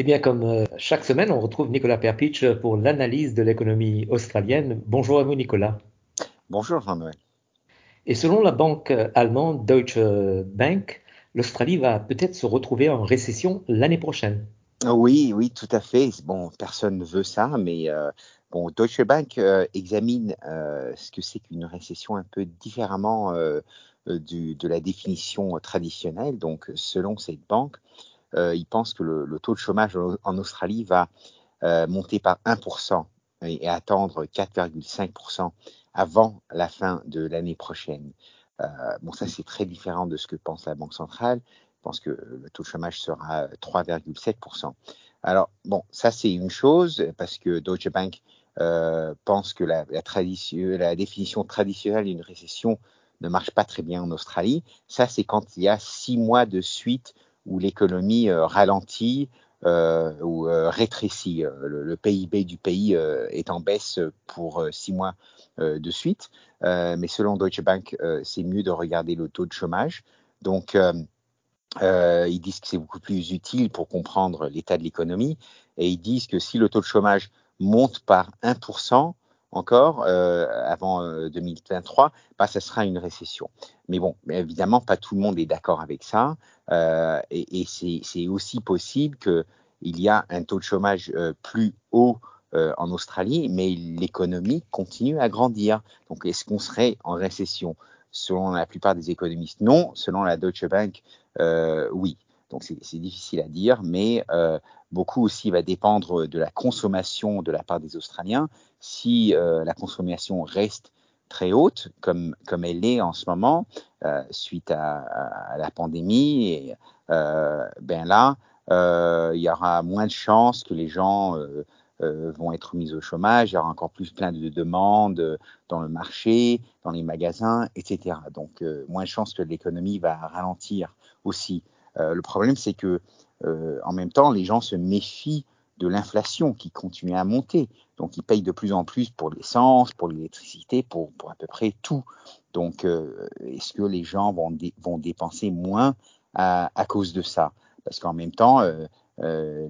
Eh bien, comme euh, chaque semaine, on retrouve Nicolas Perpich pour l'analyse de l'économie australienne. Bonjour à vous, Nicolas. Bonjour, Jean-Noël. Et selon la banque allemande Deutsche Bank, l'Australie va peut-être se retrouver en récession l'année prochaine. Oui, oui, tout à fait. Bon, personne ne veut ça, mais euh, bon, Deutsche Bank euh, examine ce que c'est qu'une récession un peu différemment de la définition traditionnelle. Donc, selon cette banque, euh, il pense que le, taux de chômage en Australie va euh, monter par 1% et, et attendre 4,5% avant la fin de l'année prochaine. Euh, bon, ça c'est très différent de ce que pense la Banque centrale. Je pense que le taux de chômage sera 3,7%. Alors, bon, ça c'est une chose parce que Deutsche Bank pense que la définition traditionnelle d'une récession ne marche pas très bien en Australie. Ça, c'est quand il y a six mois de suite où l'économie euh, ralentit euh, ou euh, rétrécit. Le, PIB du pays est en baisse pour six mois de suite. mais selon Deutsche Bank, c'est mieux de regarder le taux de chômage. Donc, ils disent que c'est beaucoup plus utile pour comprendre l'état de l'économie. Et ils disent que si le taux de chômage monte par 1%, encore euh, avant 2023, euh, bah, ça sera une récession. Mais bon, évidemment, pas tout le monde est d'accord avec ça. Euh, et, et c'est aussi possible qu'il y a un taux de chômage euh, plus haut euh, en Australie, mais l'économie continue à grandir. Donc, est-ce qu'on serait en récession? Selon la plupart des économistes, non. Selon la Deutsche Bank, oui. Donc, c'est difficile à dire, mais beaucoup aussi va dépendre de la consommation de la part des Australiens si euh, la consommation reste très haute, comme, comme elle est en ce moment, euh, suite à, la pandémie, euh, ben là, euh, il y aura moins de chances que les gens euh, euh, vont être mis au chômage, il y aura encore plus plein de demandes dans le marché, dans les magasins, etc. Donc, moins de chances que l'économie va ralentir aussi. Le problème, c'est que en même temps, les gens se méfient de l'inflation qui continue à monter. Donc, ils payent de plus en plus pour l'essence, pour l'électricité, pour, à peu près tout. Donc, euh, est-ce que les gens vont, dépenser moins à, cause de ça? Parce qu'en même temps, euh, euh,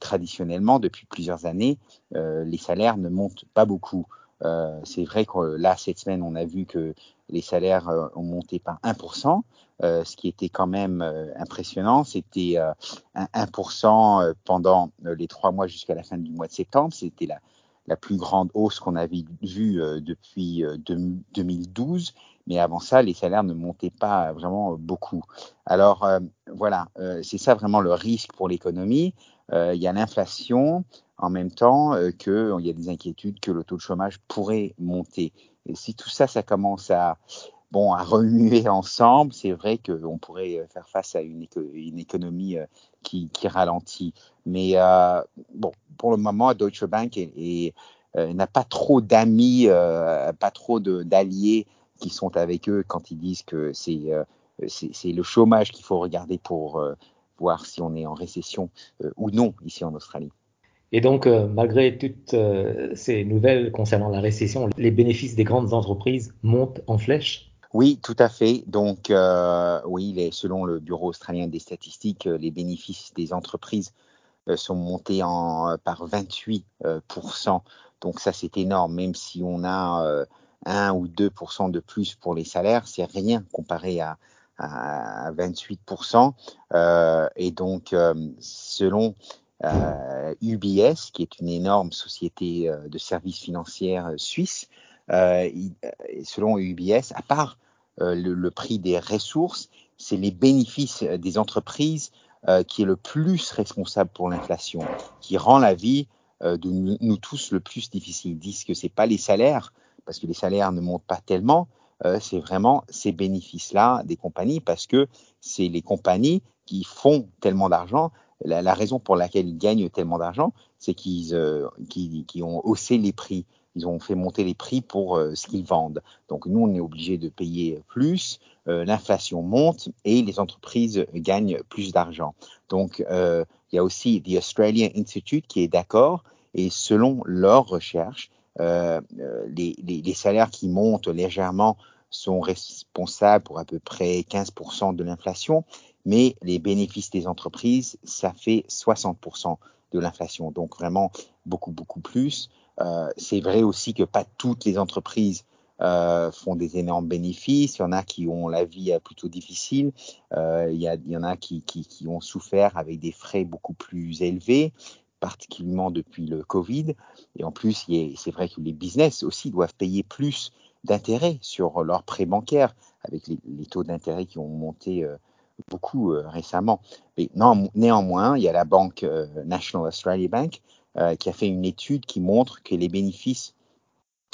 traditionnellement, depuis plusieurs années, euh, les salaires ne montent pas beaucoup. Euh, c'est vrai que là, cette semaine, on a vu que les salaires euh, ont monté par 1%, euh, ce qui était quand même impressionnant. C'était 1% pendant les trois mois jusqu'à la fin du mois de septembre. C'était la plus grande hausse qu'on avait vue depuis 2012. Mais avant ça, les salaires ne montaient pas vraiment beaucoup. Alors voilà, c'est ça vraiment le risque pour l'économie. Il y a l'inflation, en même temps euh, qu'il y a des inquiétudes que le taux de chômage pourrait monter. Et si tout ça, ça commence à, bon, à remuer ensemble, c'est vrai qu'on pourrait euh, faire face à une, une économie euh, qui, qui, ralentit. Mais euh, bon, pour le moment, Deutsche Bank euh, n'a pas trop d'amis, euh, pas trop d'alliés qui sont avec eux quand ils disent que c'est le chômage qu'il faut regarder pour voir si on est en récession ou non ici en Australie. Et donc, euh, malgré toutes euh, ces nouvelles concernant la récession, les bénéfices des grandes entreprises montent en flèche oui, tout à fait. Donc, euh, oui, selon le Bureau australien des statistiques, les bénéfices des entreprises sont montés par 28% Donc, ça, c'est énorme. Même si on a euh, 1 ou 2% de plus pour les salaires, c'est rien comparé à, à 28% Et donc, selon UBS, qui est une énorme société euh, de services financiers euh, suisse, euh, selon UBS, à part le, prix des ressources, c'est les bénéfices des entreprises qui est le plus responsable pour l'inflation, qui rend la vie de nous, tous le plus difficile. Ils disent que c'est pas les salaires, parce que les salaires ne montent pas tellement, euh, c'est vraiment ces bénéfices-là des compagnies, parce que c'est les compagnies qui font tellement d'argent la, raison pour laquelle ils gagnent tellement d'argent, c'est qu'ils euh, qui, qui ont haussé les prix. Ils ont fait monter les prix pour euh, ce qu'ils vendent. Donc nous, on est obligé de payer plus, euh, l'inflation monte et les entreprises gagnent plus d'argent. Donc il y a aussi The Australian Institute qui est d'accord et selon leurs recherches, les, les salaires qui montent légèrement sont responsables pour à peu près 15% de l'inflation, mais les bénéfices des entreprises, ça fait 60% de l'inflation. Donc vraiment beaucoup, beaucoup plus. Euh, c'est vrai aussi que pas toutes les entreprises euh, font des énormes bénéfices. Il y en a qui ont la vie plutôt difficile. Euh, il, y a, il, y en a qui, qui, ont souffert avec des frais beaucoup plus élevés, particulièrement depuis le Covid. Et en plus, c'est vrai que les business aussi doivent payer plus d'intérêts sur leurs prêts bancaires avec les, taux d'intérêt qui ont monté euh, beaucoup euh, récemment. Mais néanmoins, il y a la banque euh, National Australia Bank euh, qui a fait une étude qui montre que les bénéfices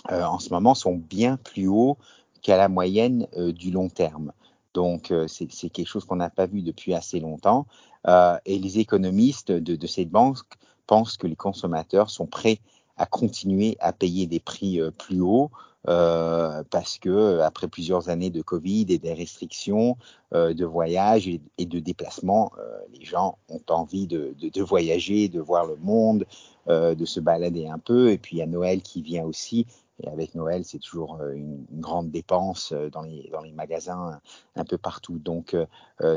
en ce moment sont bien plus hauts qu'à la moyenne du long terme. Donc, c'est quelque chose qu'on n'a pas vu depuis assez longtemps. et les économistes de cette banque pensent que les consommateurs sont prêts à continuer à payer des prix plus hauts euh, parce que après plusieurs années de Covid et des restrictions euh, de voyage et, de déplacement, euh, les gens ont envie de, de, de, voyager, de voir le monde, euh, de se balader un peu. Et puis il y a Noël qui vient aussi. Et avec Noël, c'est toujours euh, une, une, grande dépense dans les, dans les magasins un peu partout. Donc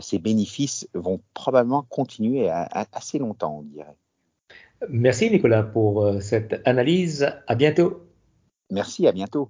ces bénéfices vont probablement continuer à, à, assez longtemps, on dirait. Merci Nicolas pour cette analyse. À bientôt. Merci, à bientôt.